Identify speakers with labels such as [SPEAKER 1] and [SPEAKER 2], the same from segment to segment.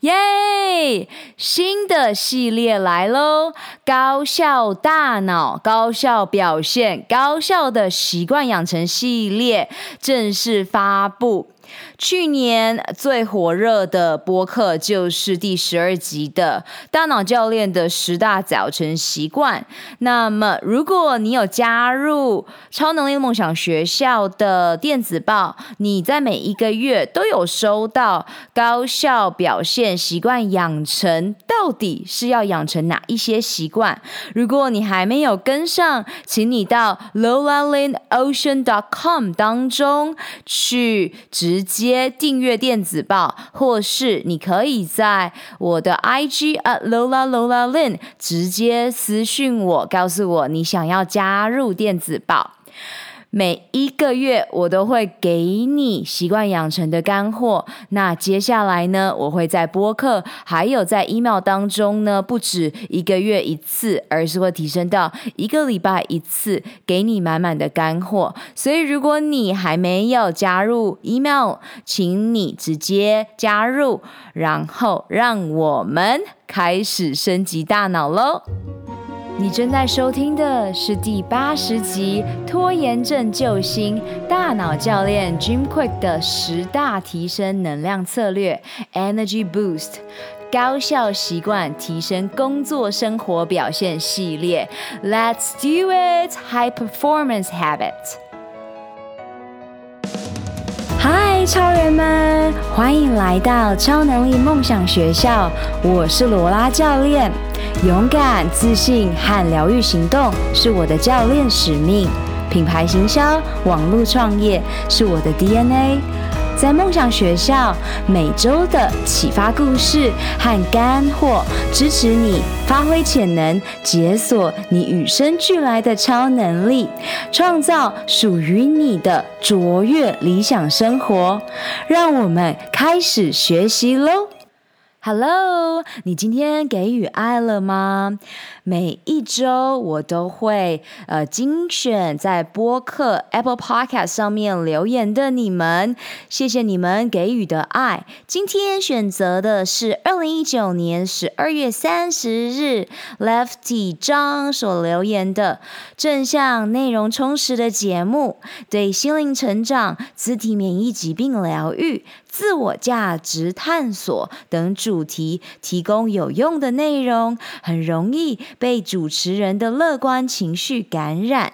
[SPEAKER 1] 耶！新的系列来喽，高效大脑、高效表现、高效的习惯养成系列正式发布。去年最火热的播客就是第十二集的《大脑教练的十大早晨习惯》。那么，如果你有加入超能力梦想学校的电子报，你在每一个月都有收到高效表现习惯养成，到底是要养成哪一些习惯？如果你还没有跟上，请你到 lolalindocean.com 当中去直接接订阅电子报，或是你可以在我的 IG at Lola Lola Lin 直接私讯我，告诉我你想要加入电子报。每一个月我都会给你习惯养成的干货。那接下来呢，我会在播客还有在 email 当中呢，不止一个月一次，而是会提升到一个礼拜一次，给你满满的干货。所以如果你还没有加入 email，请你直接加入，然后让我们开始升级大脑喽。你正在收听的是第八十集《拖延症救星大脑教练 Jim Quick 的十大提升能量策略 Energy Boost 高效习惯提升工作生活表现系列》，Let's do it! High Performance Habits。嗨，超人们，欢迎来到超能力梦想学校，我是罗拉教练。勇敢、自信和疗愈行动是我的教练使命，品牌行销、网络创业是我的 DNA。在梦想学校，每周的启发故事和干货，支持你发挥潜能，解锁你与生俱来的超能力，创造属于你的卓越理想生活。让我们开始学习喽！Hello，你今天给予爱了吗？每一周我都会呃精选在播客 Apple Podcast 上面留言的你们，谢谢你们给予的爱。今天选择的是二零一九年十二月三十日 Lefty 张所留言的正向内容充实的节目，对心灵成长、自体免疫疾病疗愈、自我价值探索等主题提供有用的内容，很容易被主持人的乐观情绪感染，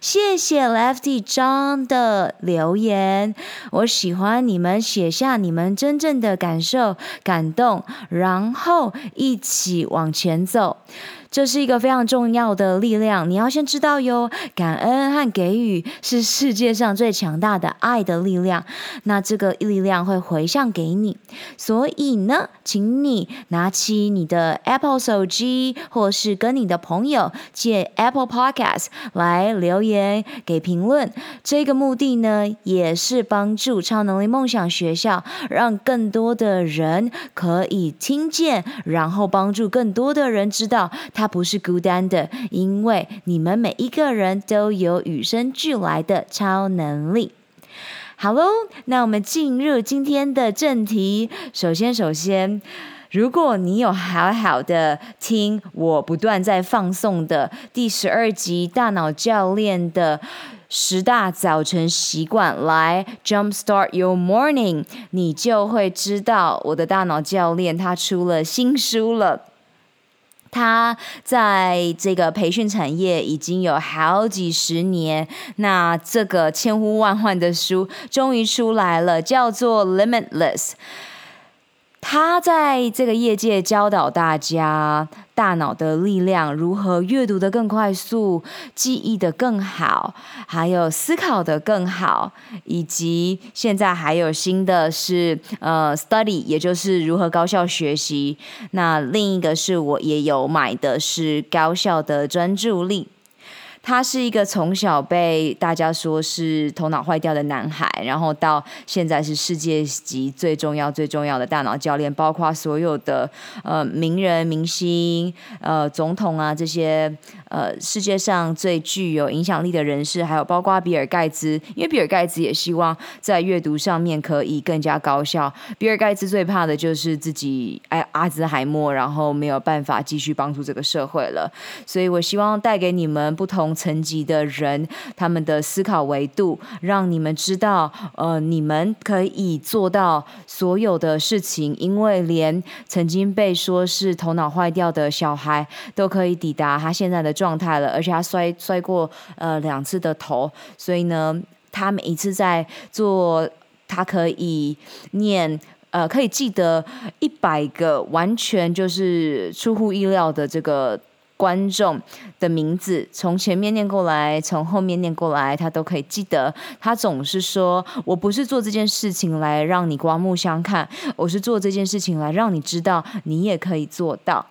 [SPEAKER 1] 谢谢 Lefty John 的留言。我喜欢你们写下你们真正的感受、感动，然后一起往前走。这是一个非常重要的力量，你要先知道哟。感恩和给予是世界上最强大的爱的力量，那这个力量会回向给你。所以呢，请你拿起你的 Apple 手机，或是跟你的朋友借 Apple Podcast 来留言给评论。这个目的呢，也是帮助超能力梦想学校，让更多的人可以听见，然后帮助更多的人知道他。他不是孤单的，因为你们每一个人都有与生俱来的超能力。好喽，那我们进入今天的正题。首先，首先，如果你有好好的听我不断在放送的第十二集大脑教练的十大早晨习惯来 Jumpstart Your Morning，你就会知道我的大脑教练他出了新书了。他在这个培训产业已经有好几十年，那这个千呼万唤的书终于出来了，叫做《Limitless》。他在这个业界教导大家大脑的力量，如何阅读的更快速，记忆的更好，还有思考的更好，以及现在还有新的是呃，study，也就是如何高效学习。那另一个是我也有买的是高效的专注力。他是一个从小被大家说是头脑坏掉的男孩，然后到现在是世界级最重要、最重要的大脑教练，包括所有的呃名人、明星、呃总统啊这些呃世界上最具有影响力的人士，还有包括比尔盖茨，因为比尔盖茨也希望在阅读上面可以更加高效。比尔盖茨最怕的就是自己哎阿兹海默，然后没有办法继续帮助这个社会了。所以我希望带给你们不同层级的人，他们的思考维度，让你们知道，呃，你们可以做到所有的事情，因为连曾经被说是头脑坏掉的小孩都可以抵达他现在的状态了，而且他摔摔过呃两次的头，所以呢，他每一次在做，他可以念。呃，可以记得一百个完全就是出乎意料的这个观众的名字，从前面念过来，从后面念过来，他都可以记得。他总是说：“我不是做这件事情来让你刮目相看，我是做这件事情来让你知道，你也可以做到。”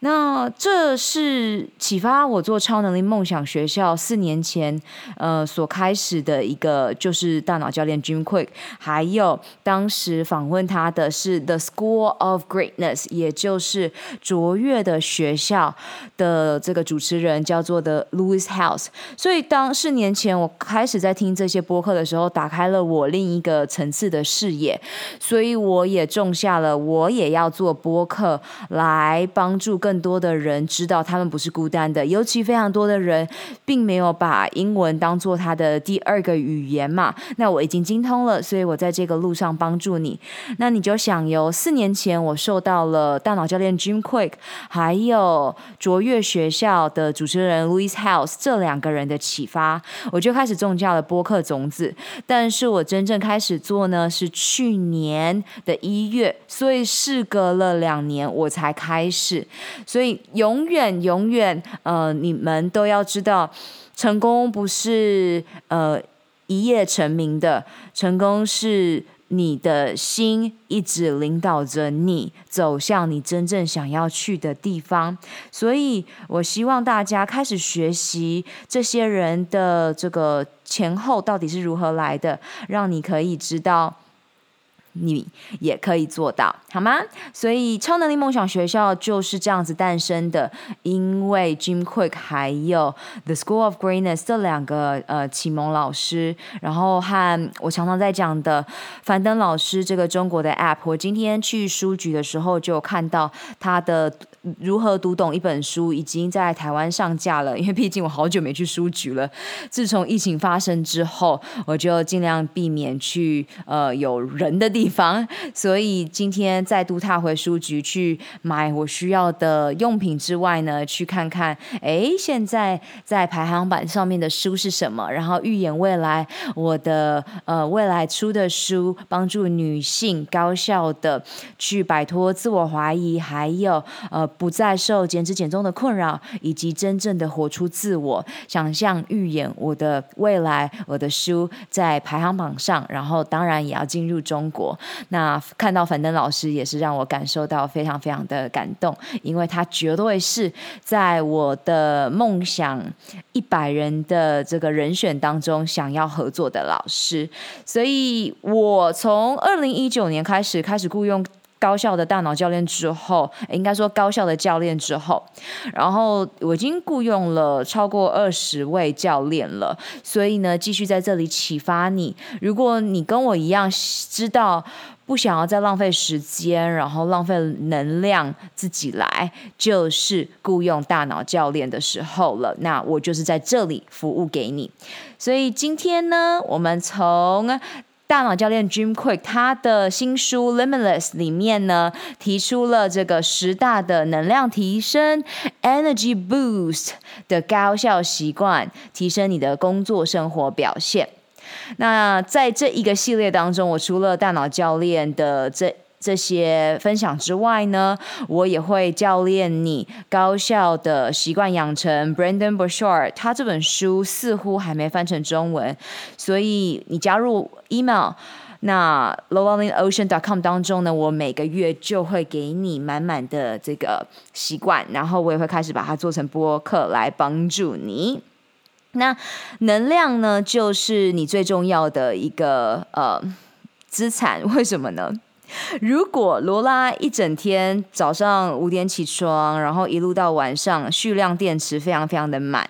[SPEAKER 1] 那这是启发我做超能力梦想学校四年前，呃，所开始的一个就是大脑教练 Jim Kwik，还有当时访问他的是 The School of Greatness，也就是卓越的学校的这个主持人叫做的 Louis House。所以当四年前我开始在听这些播客的时候，打开了我另一个层次的视野，所以我也种下了我也要做播客来帮助。更多的人知道他们不是孤单的，尤其非常多的人并没有把英文当做他的第二个语言嘛。那我已经精通了，所以我在这个路上帮助你。那你就想，由四年前我受到了大脑教练 Jim Quick 还有卓越学校的主持人 Louis House 这两个人的启发，我就开始种下了播客种子。但是我真正开始做呢，是去年的一月，所以事隔了两年我才开始。所以永远永远，呃，你们都要知道，成功不是呃一夜成名的，成功是你的心一直领导着你走向你真正想要去的地方。所以我希望大家开始学习这些人的这个前后到底是如何来的，让你可以知道。你也可以做到，好吗？所以超能力梦想学校就是这样子诞生的，因为 Jim Quick 还有 The School of Greatness 这两个呃启蒙老师，然后和我常常在讲的樊登老师这个中国的 App，我今天去书局的时候就看到他的。如何读懂一本书已经在台湾上架了，因为毕竟我好久没去书局了。自从疫情发生之后，我就尽量避免去呃有人的地方，所以今天再度踏回书局去买我需要的用品之外呢，去看看哎现在在排行榜上面的书是什么，然后预演未来我的呃未来出的书，帮助女性高效的去摆脱自我怀疑，还有呃。不再受减脂减重的困扰，以及真正的活出自我，想象预演我的未来，我的书在排行榜上，然后当然也要进入中国。那看到樊登老师也是让我感受到非常非常的感动，因为他绝对是在我的梦想一百人的这个人选当中想要合作的老师，所以我从二零一九年开始开始雇佣。高效的大脑教练之后，应该说高效的教练之后，然后我已经雇佣了超过二十位教练了，所以呢，继续在这里启发你。如果你跟我一样知道不想要再浪费时间，然后浪费能量自己来，就是雇佣大脑教练的时候了。那我就是在这里服务给你。所以今天呢，我们从大脑教练 Jim Quick 他的新书 Limitless 里面呢，提出了这个十大的能量提升 Energy Boost 的高效习惯，提升你的工作生活表现。那在这一个系列当中，我除了大脑教练的这这些分享之外呢，我也会教练你高效的习惯养成。Brendon Burchard 他这本书似乎还没翻成中文，所以你加入 email 那 lowballingocean.com 当中呢，我每个月就会给你满满的这个习惯，然后我也会开始把它做成播客来帮助你。那能量呢，就是你最重要的一个呃资产。为什么呢？如果罗拉一整天早上五点起床，然后一路到晚上，蓄量电池非常非常的满，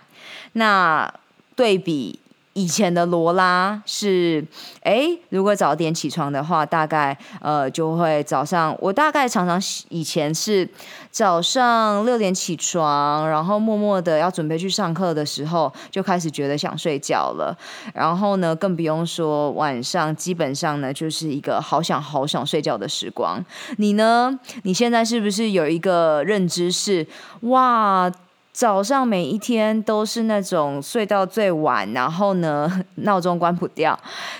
[SPEAKER 1] 那对比。以前的罗拉是，哎，如果早点起床的话，大概呃就会早上，我大概常常以前是早上六点起床，然后默默的要准备去上课的时候，就开始觉得想睡觉了。然后呢，更不用说晚上，基本上呢就是一个好想好想睡觉的时光。你呢？你现在是不是有一个认知是，哇？早上每一天都是那种睡到最晚，然后呢，闹钟关不掉，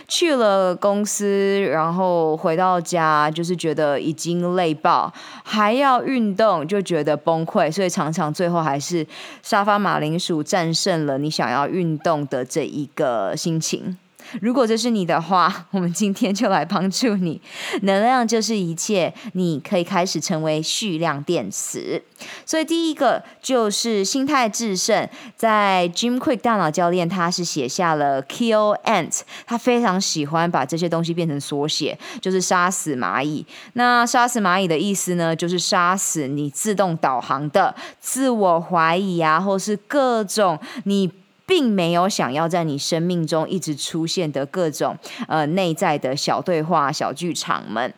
[SPEAKER 1] 去了公司，然后回到家就是觉得已经累爆，还要运动就觉得崩溃，所以常常最后还是沙发马铃薯战胜了你想要运动的这一个心情。如果这是你的话，我们今天就来帮助你。能量就是一切，你可以开始成为蓄量电池。所以第一个就是心态致胜。在 Jim Quick 大脑教练，他是写下了 Kill Ant，他非常喜欢把这些东西变成缩写，就是杀死蚂蚁。那杀死蚂蚁的意思呢，就是杀死你自动导航的自我怀疑啊，或是各种你。并没有想要在你生命中一直出现的各种呃内在的小对话、小剧场们。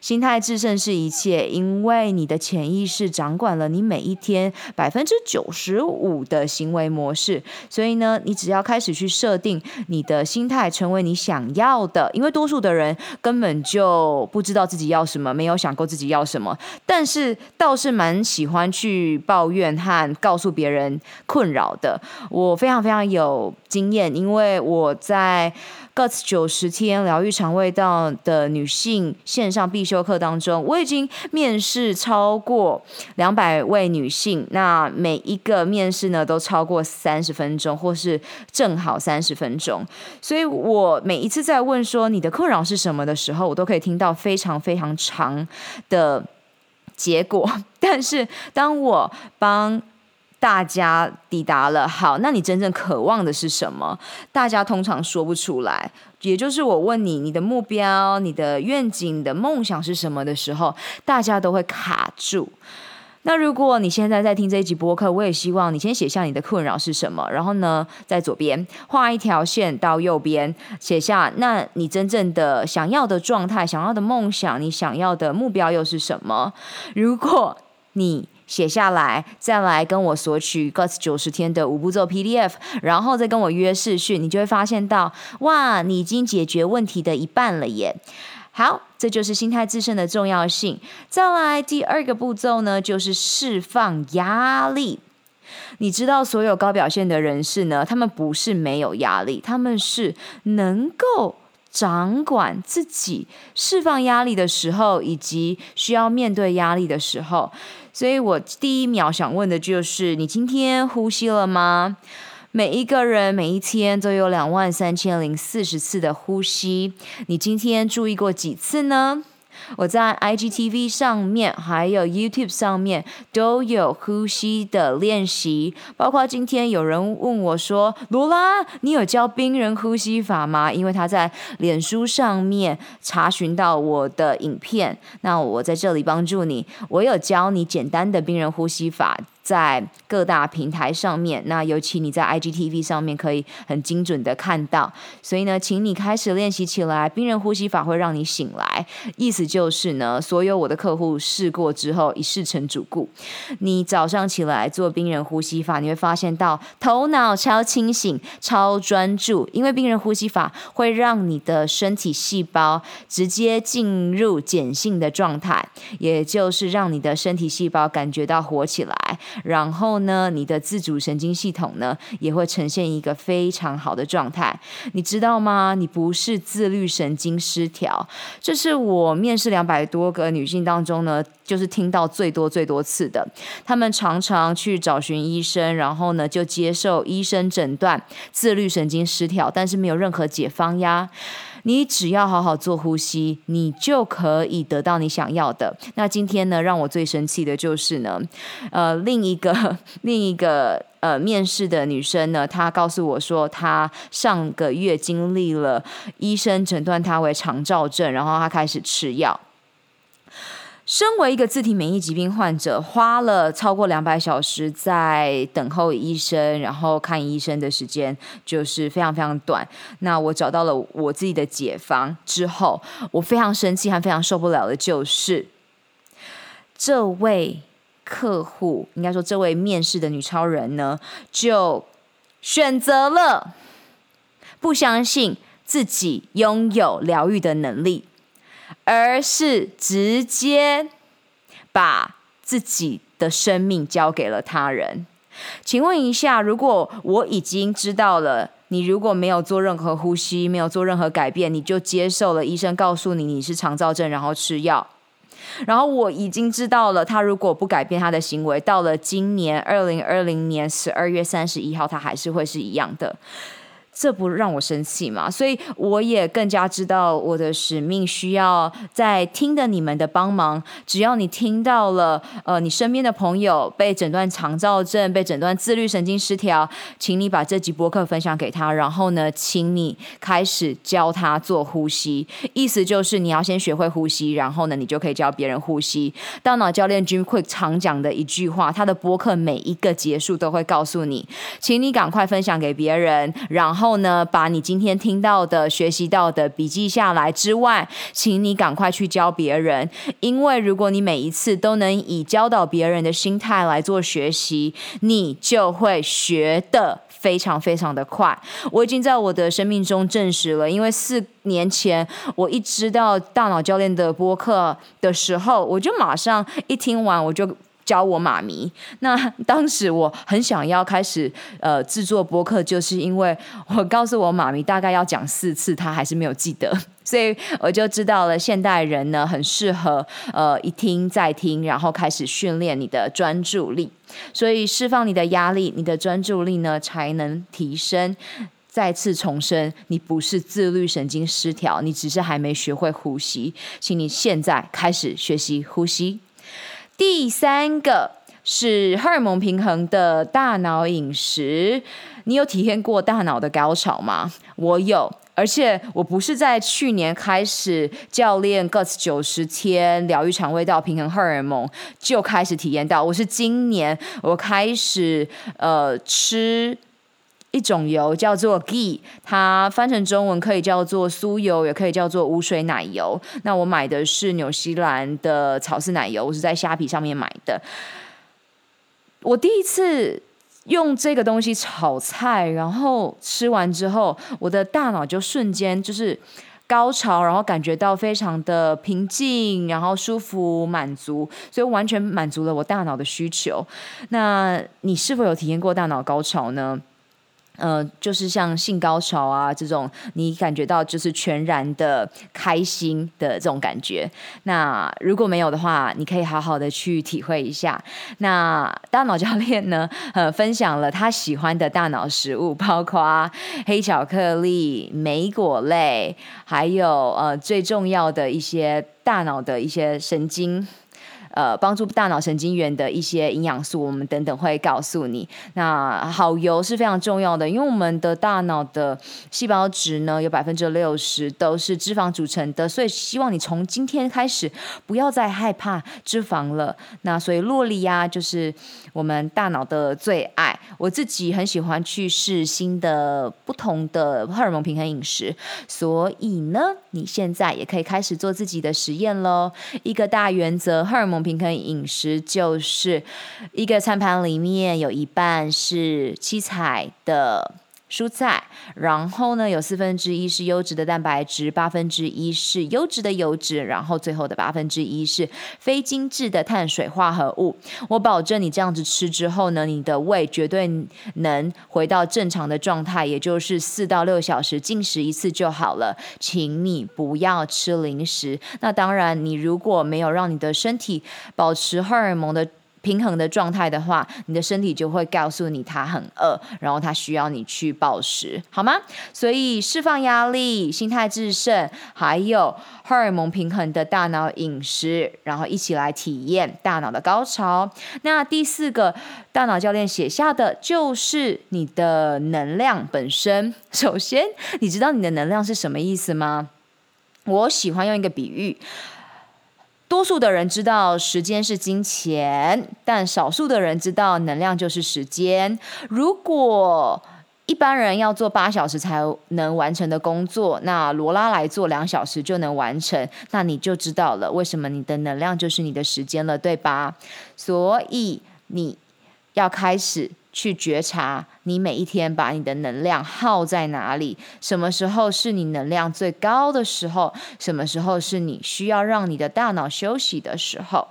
[SPEAKER 1] 心态制胜是一切，因为你的潜意识掌管了你每一天百分之九十五的行为模式。所以呢，你只要开始去设定你的心态，成为你想要的。因为多数的人根本就不知道自己要什么，没有想过自己要什么，但是倒是蛮喜欢去抱怨和告诉别人困扰的。我非常非常有经验，因为我在。各九十天疗愈肠胃道的女性线上必修课当中，我已经面试超过两百位女性，那每一个面试呢都超过三十分钟，或是正好三十分钟。所以我每一次在问说你的困扰是什么的时候，我都可以听到非常非常长的结果。但是当我帮大家抵达了，好，那你真正渴望的是什么？大家通常说不出来。也就是我问你，你的目标、你的愿景、你的梦想是什么的时候，大家都会卡住。那如果你现在在听这一集播客，我也希望你先写下你的困扰是什么，然后呢，在左边画一条线到右边，写下那你真正的想要的状态、想要的梦想、你想要的目标又是什么？如果你写下来，再来跟我索取 Guts 九十天的五步骤 PDF，然后再跟我约试训，你就会发现到，哇，你已经解决问题的一半了耶！好，这就是心态致胜的重要性。再来第二个步骤呢，就是释放压力。你知道，所有高表现的人士呢，他们不是没有压力，他们是能够掌管自己释放压力的时候，以及需要面对压力的时候。所以我第一秒想问的就是：你今天呼吸了吗？每一个人每一天都有两万三千零四十次的呼吸，你今天注意过几次呢？我在 IGTV 上面，还有 YouTube 上面都有呼吸的练习。包括今天有人问我说：“罗拉，你有教冰人呼吸法吗？”因为他在脸书上面查询到我的影片，那我在这里帮助你。我有教你简单的冰人呼吸法。在各大平台上面，那尤其你在 IGTV 上面可以很精准的看到，所以呢，请你开始练习起来。冰人呼吸法会让你醒来，意思就是呢，所有我的客户试过之后一试成主顾。你早上起来做冰人呼吸法，你会发现到头脑超清醒、超专注，因为冰人呼吸法会让你的身体细胞直接进入碱性的状态，也就是让你的身体细胞感觉到活起来。然后呢，你的自主神经系统呢也会呈现一个非常好的状态。你知道吗？你不是自律神经失调，这是我面试两百多个女性当中呢，就是听到最多最多次的。她们常常去找寻医生，然后呢就接受医生诊断自律神经失调，但是没有任何解方呀。你只要好好做呼吸，你就可以得到你想要的。那今天呢，让我最生气的就是呢，呃，另一个 另一个呃面试的女生呢，她告诉我说，她上个月经历了医生诊断她为肠燥症，然后她开始吃药。身为一个自体免疫疾病患者，花了超过两百小时在等候医生，然后看医生的时间就是非常非常短。那我找到了我自己的解方之后，我非常生气和非常受不了的就是这位客户，应该说这位面试的女超人呢，就选择了不相信自己拥有疗愈的能力。而是直接把自己的生命交给了他人。请问一下，如果我已经知道了，你如果没有做任何呼吸，没有做任何改变，你就接受了医生告诉你你是肠躁症，然后吃药。然后我已经知道了，他如果不改变他的行为，到了今年二零二零年十二月三十一号，他还是会是一样的。这不让我生气嘛？所以我也更加知道我的使命需要在听的你们的帮忙。只要你听到了，呃，你身边的朋友被诊断肠躁症，被诊断自律神经失调，请你把这集播客分享给他，然后呢，请你开始教他做呼吸。意思就是你要先学会呼吸，然后呢，你就可以教别人呼吸。大脑教练 Jim Kwik 常讲的一句话，他的播客每一个结束都会告诉你，请你赶快分享给别人，然后。后呢，把你今天听到的、学习到的笔记下来之外，请你赶快去教别人。因为如果你每一次都能以教导别人的心态来做学习，你就会学得非常非常的快。我已经在我的生命中证实了，因为四年前我一知道大脑教练的播客的时候，我就马上一听完我就。教我妈咪，那 当时我很想要开始呃制作播客，就是因为我告诉我妈咪大概要讲四次，她还是没有记得，所以我就知道了现代人呢很适合呃一听再听，然后开始训练你的专注力，所以释放你的压力，你的专注力呢才能提升。再次重申，你不是自律神经失调，你只是还没学会呼吸，请你现在开始学习呼吸。第三个是荷尔蒙平衡的大脑饮食。你有体验过大脑的高潮吗？我有，而且我不是在去年开始教练 Guts 九十天疗愈肠胃道平衡荷尔蒙就开始体验到，我是今年我开始呃吃。一种油叫做 ghee，它翻成中文可以叫做酥油，也可以叫做无水奶油。那我买的是纽西兰的草饲奶油，我是在虾皮上面买的。我第一次用这个东西炒菜，然后吃完之后，我的大脑就瞬间就是高潮，然后感觉到非常的平静，然后舒服、满足，所以完全满足了我大脑的需求。那你是否有体验过大脑高潮呢？呃，就是像性高潮啊这种，你感觉到就是全然的开心的这种感觉。那如果没有的话，你可以好好的去体会一下。那大脑教练呢，呃，分享了他喜欢的大脑食物，包括黑巧克力、莓果类，还有呃最重要的一些大脑的一些神经。呃，帮助大脑神经元的一些营养素，我们等等会告诉你。那好油是非常重要的，因为我们的大脑的细胞质呢，有百分之六十都是脂肪组成的，所以希望你从今天开始不要再害怕脂肪了。那所以酪梨呀，就是我们大脑的最爱。我自己很喜欢去试新的、不同的荷尔蒙平衡饮食，所以呢，你现在也可以开始做自己的实验喽。一个大原则，荷尔蒙。平衡饮食就是一个餐盘里面有一半是七彩的蔬菜，然后呢，有四分之一是优质的蛋白质，八分之一是优质的油脂，然后最后的八分之一是非精致的碳水化合物。我保证你这样子吃之后呢，你的胃绝对能回到正常的状态，也就是四到六小时进食一次就好了。请你不要吃零食。那当然，你如果没有让你的身体保持荷尔蒙的。平衡的状态的话，你的身体就会告诉你它很饿，然后它需要你去暴食，好吗？所以释放压力、心态致胜，还有荷尔蒙平衡的大脑饮食，然后一起来体验大脑的高潮。那第四个大脑教练写下的就是你的能量本身。首先，你知道你的能量是什么意思吗？我喜欢用一个比喻。多数的人知道时间是金钱，但少数的人知道能量就是时间。如果一般人要做八小时才能完成的工作，那罗拉来做两小时就能完成，那你就知道了为什么你的能量就是你的时间了，对吧？所以你要开始。去觉察你每一天把你的能量耗在哪里，什么时候是你能量最高的时候，什么时候是你需要让你的大脑休息的时候。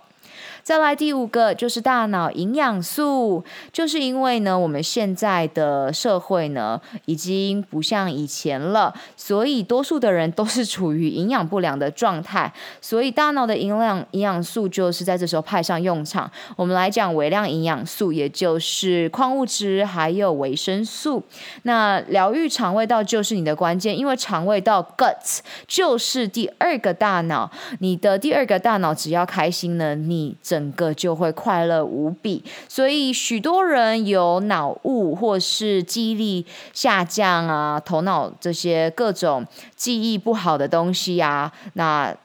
[SPEAKER 1] 再来第五个就是大脑营养素，就是因为呢，我们现在的社会呢已经不像以前了，所以多数的人都是处于营养不良的状态，所以大脑的营养营养素就是在这时候派上用场。我们来讲微量营养素，也就是矿物质还有维生素。那疗愈肠胃道就是你的关键，因为肠胃道 guts 就是第二个大脑，你的第二个大脑只要开心呢，你整个就会快乐无比，所以许多人有脑雾或是记忆力下降啊，头脑这些各种记忆不好的东西啊，那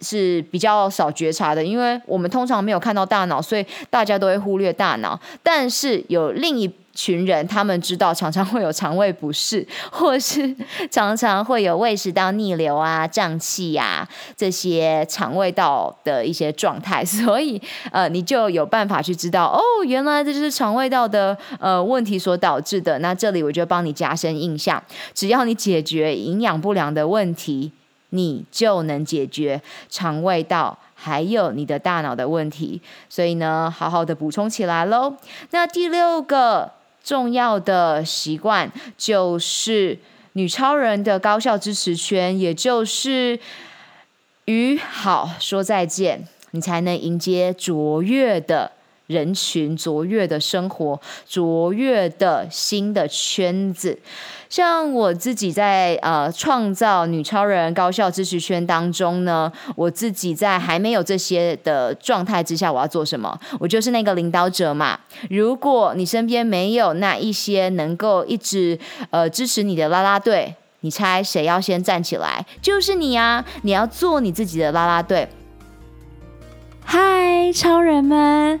[SPEAKER 1] 是比较少觉察的，因为我们通常没有看到大脑，所以大家都会忽略大脑。但是有另一群人，他们知道常常会有肠胃不适，或是常常会有胃食道逆流啊、胀气呀这些肠胃道的一些状态，所以呃，你就有办法去知道哦，原来这就是肠胃道的呃问题所导致的。那这里我就帮你加深印象，只要你解决营养不良的问题，你就能解决肠胃道还有你的大脑的问题。所以呢，好好的补充起来喽。那第六个。重要的习惯就是女超人的高效支持圈，也就是与好说再见，你才能迎接卓越的人群、卓越的生活、卓越的新的圈子。像我自己在呃创造女超人高效支持圈当中呢，我自己在还没有这些的状态之下，我要做什么？我就是那个领导者嘛。如果你身边没有那一些能够一直呃支持你的啦啦队，你猜谁要先站起来？就是你啊！你要做你自己的啦啦队。嗨，超人们！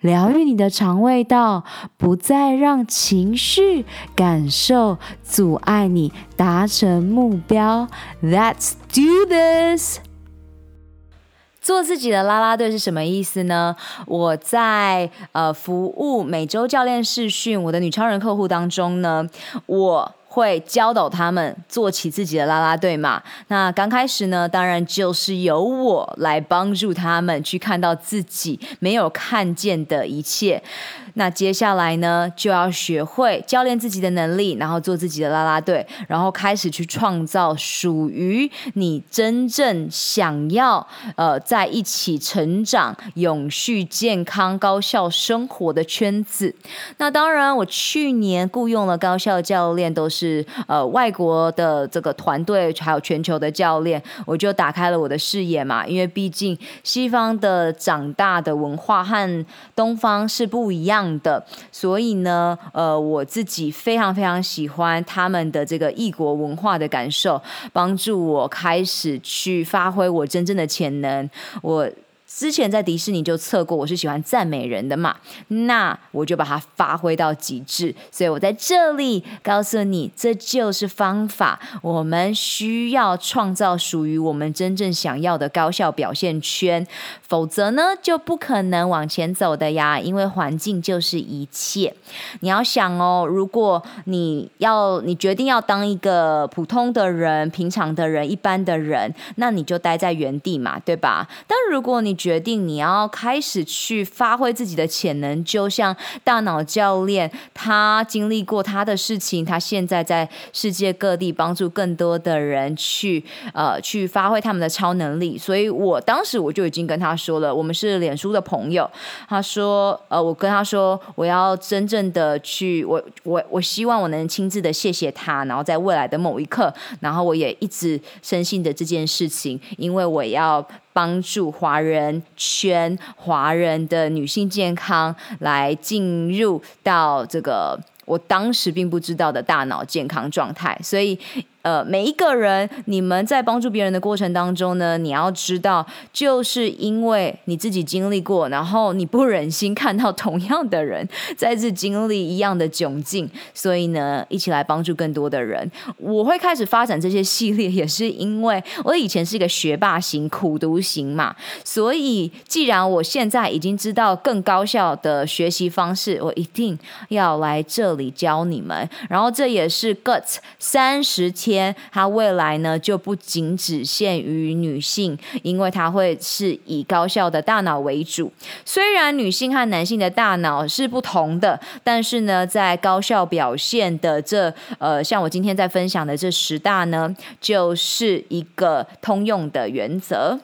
[SPEAKER 1] 疗愈你的肠胃道，不再让情绪感受阻碍你达成目标。Let's do this！做自己的啦啦队是什么意思呢？我在呃服务每周教练视讯我的女超人客户当中呢，我。会教导他们做起自己的啦啦队嘛。那刚开始呢，当然就是由我来帮助他们去看到自己没有看见的一切。那接下来呢，就要学会教练自己的能力，然后做自己的啦啦队，然后开始去创造属于你真正想要呃在一起成长、永续、健康、高效生活的圈子。那当然，我去年雇佣了高校教练，都是呃外国的这个团队，还有全球的教练，我就打开了我的视野嘛。因为毕竟西方的长大的文化和东方是不一样的，所以呢，呃，我自己非常非常喜欢他们的这个异国文化的感受，帮助我开始去发挥我真正的潜能。我。之前在迪士尼就测过，我是喜欢赞美人的嘛，那我就把它发挥到极致。所以我在这里告诉你，这就是方法。我们需要创造属于我们真正想要的高效表现圈，否则呢，就不可能往前走的呀。因为环境就是一切。你要想哦，如果你要你决定要当一个普通的人、平常的人、一般的人，那你就待在原地嘛，对吧？但如果你决定你要开始去发挥自己的潜能，就像大脑教练，他经历过他的事情，他现在在世界各地帮助更多的人去呃去发挥他们的超能力。所以我当时我就已经跟他说了，我们是脸书的朋友。他说呃，我跟他说我要真正的去，我我我希望我能亲自的谢谢他，然后在未来的某一刻，然后我也一直深信的这件事情，因为我要。帮助华人圈、华人的女性健康来进入到这个我当时并不知道的大脑健康状态，所以。呃，每一个人，你们在帮助别人的过程当中呢，你要知道，就是因为你自己经历过，然后你不忍心看到同样的人再次经历一样的窘境，所以呢，一起来帮助更多的人。我会开始发展这些系列，也是因为我以前是一个学霸型、苦读型嘛，所以既然我现在已经知道更高效的学习方式，我一定要来这里教你们。然后这也是 Guts 三十七。天，它未来呢就不仅只限于女性，因为它会是以高效的大脑为主。虽然女性和男性的大脑是不同的，但是呢，在高效表现的这呃，像我今天在分享的这十大呢，就是一个通用的原则。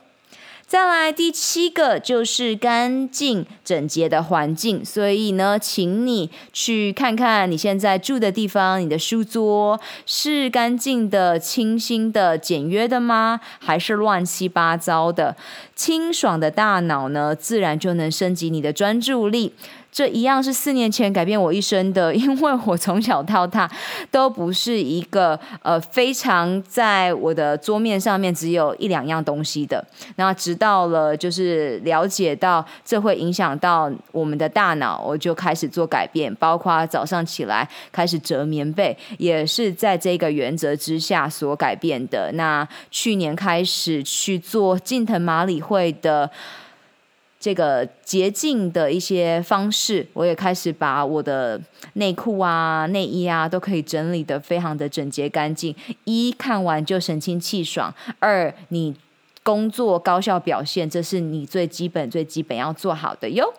[SPEAKER 1] 再来第七个就是干净整洁的环境，所以呢，请你去看看你现在住的地方，你的书桌是干净的、清新的、简约的吗？还是乱七八糟的？清爽的大脑呢，自然就能升级你的专注力。这一样是四年前改变我一生的，因为我从小到大都不是一个呃非常在我的桌面上面只有一两样东西的。那直到了就是了解到这会影响到我们的大脑，我就开始做改变，包括早上起来开始折棉被，也是在这个原则之下所改变的。那去年开始去做近藤麻理会的。这个洁净的一些方式，我也开始把我的内裤啊、内衣啊都可以整理得非常的整洁干净。一看完就神清气爽，二你工作高效表现，这是你最基本、最基本要做好的哟。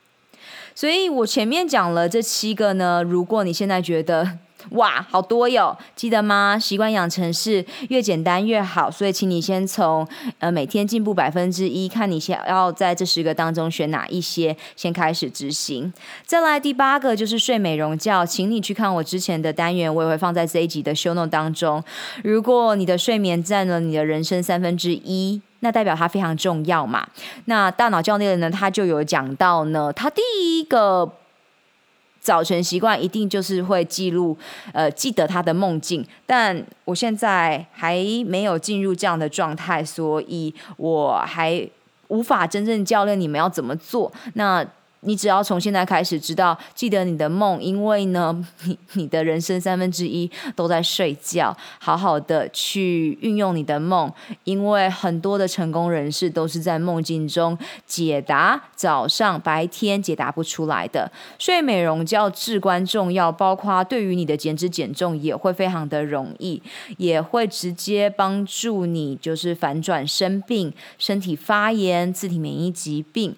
[SPEAKER 1] 所以我前面讲了这七个呢，如果你现在觉得哇，好多哟！记得吗？习惯养成是越简单越好，所以请你先从呃每天进步百分之一，看你想要在这十个当中选哪一些，先开始执行。再来第八个就是睡美容觉，请你去看我之前的单元，我也会放在这一集的 show note 当中。如果你的睡眠占了你的人生三分之一，那代表它非常重要嘛。那大脑教练呢，他就有讲到呢，他第一个。早晨习惯一定就是会记录，呃，记得他的梦境。但我现在还没有进入这样的状态，所以我还无法真正教练你们要怎么做。那。你只要从现在开始知道，记得你的梦，因为呢，你你的人生三分之一都在睡觉，好好的去运用你的梦，因为很多的成功人士都是在梦境中解答早上白天解答不出来的。睡美容觉至关重要，包括对于你的减脂减重也会非常的容易，也会直接帮助你就是反转生病、身体发炎、自体免疫疾病。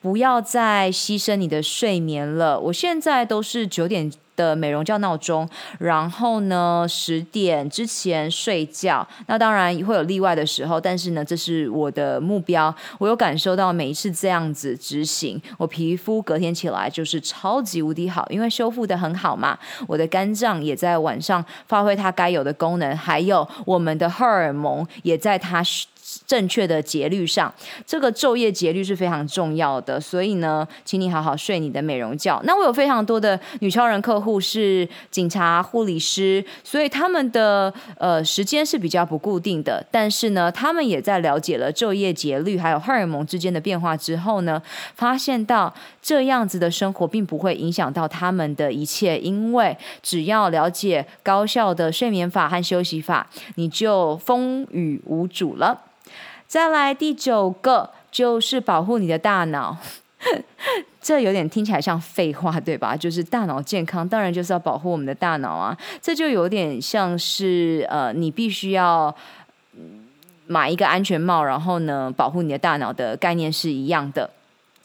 [SPEAKER 1] 不要再牺牲你的睡眠了。我现在都是九点的美容觉闹钟，然后呢，十点之前睡觉。那当然会有例外的时候，但是呢，这是我的目标。我有感受到每一次这样子执行，我皮肤隔天起来就是超级无敌好，因为修复得很好嘛。我的肝脏也在晚上发挥它该有的功能，还有我们的荷尔蒙也在它。正确的节律上，这个昼夜节律是非常重要的。所以呢，请你好好睡你的美容觉。那我有非常多的女超人客户是警察、护理师，所以他们的呃时间是比较不固定的。但是呢，他们也在了解了昼夜节律还有荷尔蒙之间的变化之后呢，发现到这样子的生活并不会影响到他们的一切，因为只要了解高效的睡眠法和休息法，你就风雨无阻了。再来第九个就是保护你的大脑，这有点听起来像废话，对吧？就是大脑健康，当然就是要保护我们的大脑啊。这就有点像是呃，你必须要买一个安全帽，然后呢，保护你的大脑的概念是一样的。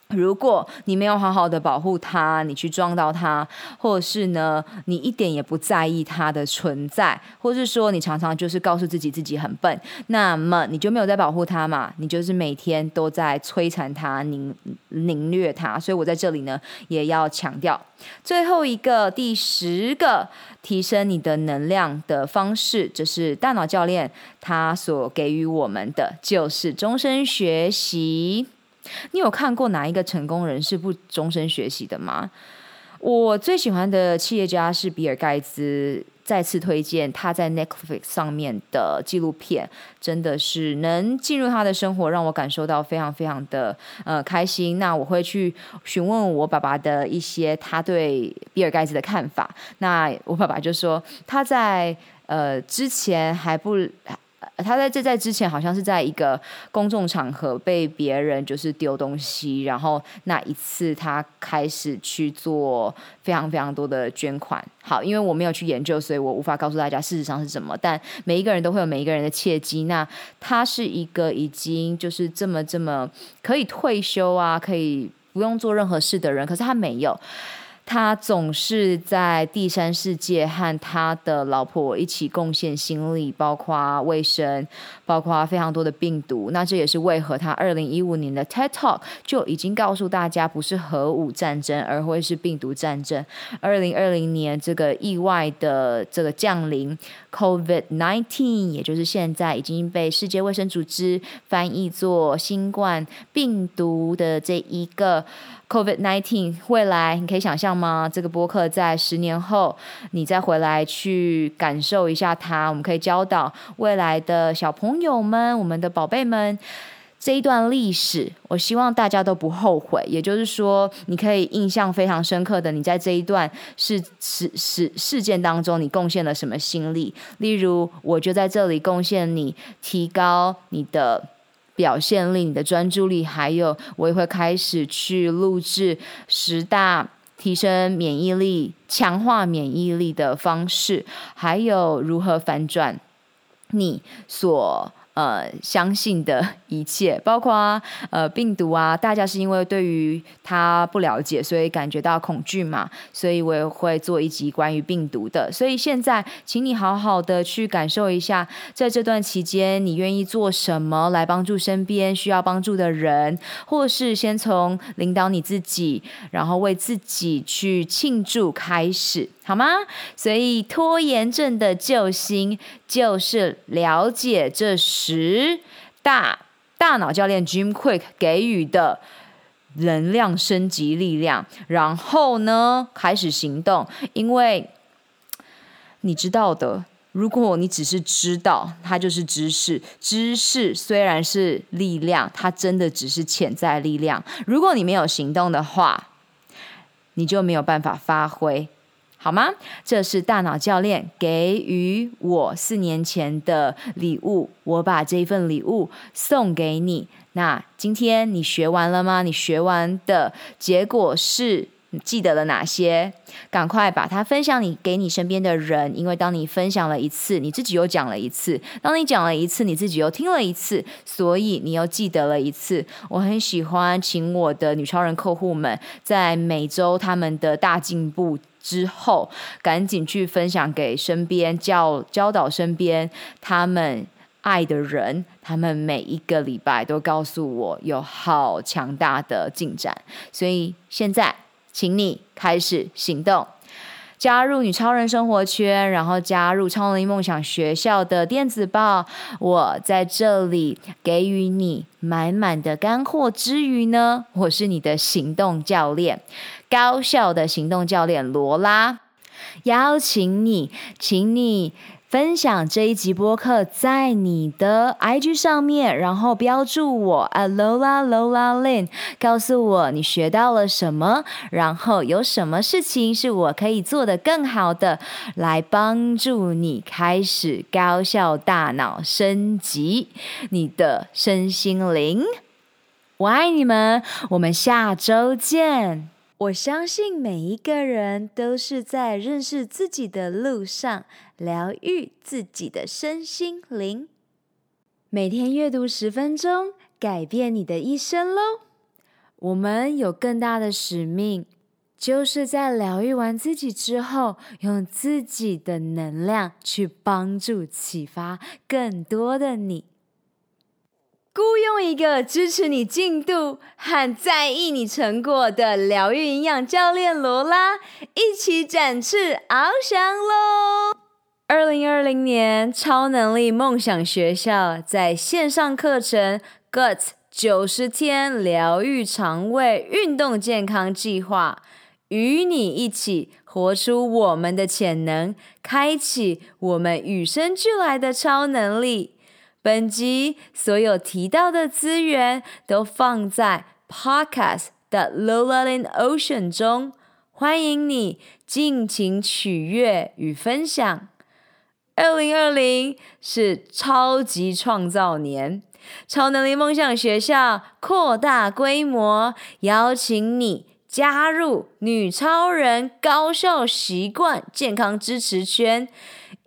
[SPEAKER 1] 如果你没有好好的保护它，你去撞到它，或者是呢，你一点也不在意它的存在，或是说你常常就是告诉自己自己很笨，那么你就没有在保护它嘛？你就是每天都在摧残它、凌凌虐它。所以我在这里呢，也要强调最后一个第十个提升你的能量的方式，就是大脑教练他所给予我们的，就是终身学习。你有看过哪一个成功人士不终身学习的吗？我最喜欢的企业家是比尔盖茨，再次推荐他在 Netflix 上面的纪录片，真的是能进入他的生活，让我感受到非常非常的呃开心。那我会去询问我爸爸的一些他对比尔盖茨的看法。那我爸爸就说他在呃之前还不。他在这在之前好像是在一个公众场合被别人就是丢东西，然后那一次他开始去做非常非常多的捐款。好，因为我没有去研究，所以我无法告诉大家事实上是什么。但每一个人都会有每一个人的契机。那他是一个已经就是这么这么可以退休啊，可以不用做任何事的人，可是他没有。他总是在第三世界和他的老婆一起贡献心力，包括卫生，包括非常多的病毒。那这也是为何他二零一五年的 TED Talk 就已经告诉大家，不是核武战争，而会是病毒战争。二零二零年这个意外的这个降临，COVID-19，也就是现在已经被世界卫生组织翻译作新冠病毒的这一个。COVID-19 未来你可以想象吗？这个播客在十年后，你再回来去感受一下它。我们可以教导未来的小朋朋友们、我们的宝贝们这一段历史。我希望大家都不后悔。也就是说，你可以印象非常深刻的，你在这一段事事事事件当中，你贡献了什么心力？例如，我就在这里贡献你，提高你的。表现力、你的专注力，还有我也会开始去录制十大提升免疫力、强化免疫力的方式，还有如何反转你所呃，相信的一切，包括呃病毒啊，大家是因为对于它不了解，所以感觉到恐惧嘛，所以我也会做一集关于病毒的。所以现在，请你好好的去感受一下，在这段期间，你愿意做什么来帮助身边需要帮助的人，或是先从领导你自己，然后为自己去庆祝开始。好吗？所以拖延症的救星就是了解这十大大脑教练 Jim Quick 给予的能量升级力量，然后呢，开始行动。因为你知道的，如果你只是知道，它就是知识。知识虽然是力量，它真的只是潜在力量。如果你没有行动的话，你就没有办法发挥。好吗？这是大脑教练给予我四年前的礼物，我把这份礼物送给你。那今天你学完了吗？你学完的结果是你记得了哪些？赶快把它分享你给你身边的人，因为当你分享了一次，你自己又讲了一次；当你讲了一次，你自己又听了一次，所以你又记得了一次。我很喜欢请我的女超人客户们在每周他们的大进步。之后，赶紧去分享给身边教教导身边他们爱的人，他们每一个礼拜都告诉我有好强大的进展，所以现在请你开始行动。加入女超人生活圈，然后加入超能力梦想学校的电子报。我在这里给予你满满的干货之余呢，我是你的行动教练，高效的行动教练罗拉，邀请你，请你。分享这一集播客在你的 IG 上面，然后标注我 Lola Lola Lin，告诉我你学到了什么，然后有什么事情是我可以做得更好的，来帮助你开始高效大脑升级你的身心灵。我爱你们，我们下周见。我相信每一个人都是在认识自己的路上，疗愈自己的身心灵。每天阅读十分钟，改变你的一生喽！我们有更大的使命，就是在疗愈完自己之后，用自己的能量去帮助、启发更多的你。雇佣一个支持你进度和在意你成果的疗愈营养教练罗拉，一起展翅翱翔喽！二零二零年超能力梦想学校在线上课程 Gut 九十天疗愈肠胃运动健康计划，与你一起活出我们的潜能，开启我们与生俱来的超能力。本集所有提到的资源都放在 Podcast 的 Lola in Ocean 中，欢迎你尽情取悦与分享。二零二零是超级创造年，超能力梦想学校扩大规模，邀请你加入女超人高效习惯健康支持圈。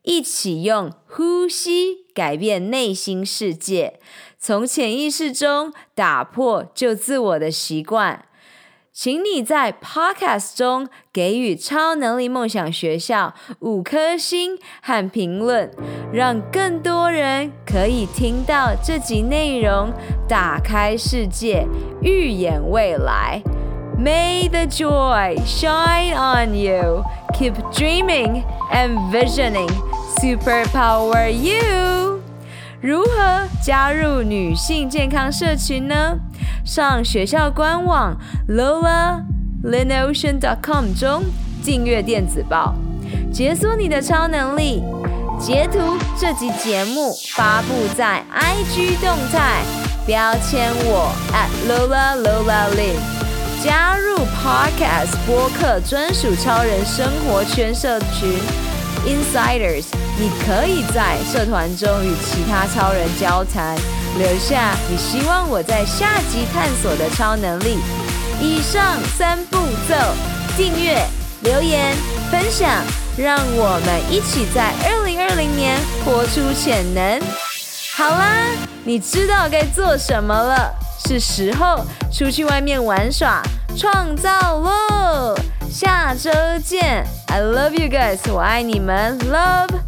[SPEAKER 1] 一起用呼吸改变内心世界，从潜意识中打破旧自我的习惯。请你在 Podcast 中给予超能力梦想学校五颗星和评论，让更多人可以听到这集内容，打开世界，预演未来。May the joy shine on you. Keep dreaming and visioning. Superpower you！如何加入女性健康社群呢？上学校官网 lolaLinOcean.com 中订阅电子报，解锁你的超能力。截图这集节目发布在 IG 动态，标签我 at @LolaLolaLin，加入 Podcast 播客专属超人生活圈社群 Insiders。你可以在社团中与其他超人交谈，留下你希望我在下集探索的超能力。以上三步骤：订阅、留言、分享，让我们一起在二零二零年活出潜能。好啦，你知道该做什么了，是时候出去外面玩耍、创造喽！下周见，I love you guys，我爱你们，Love。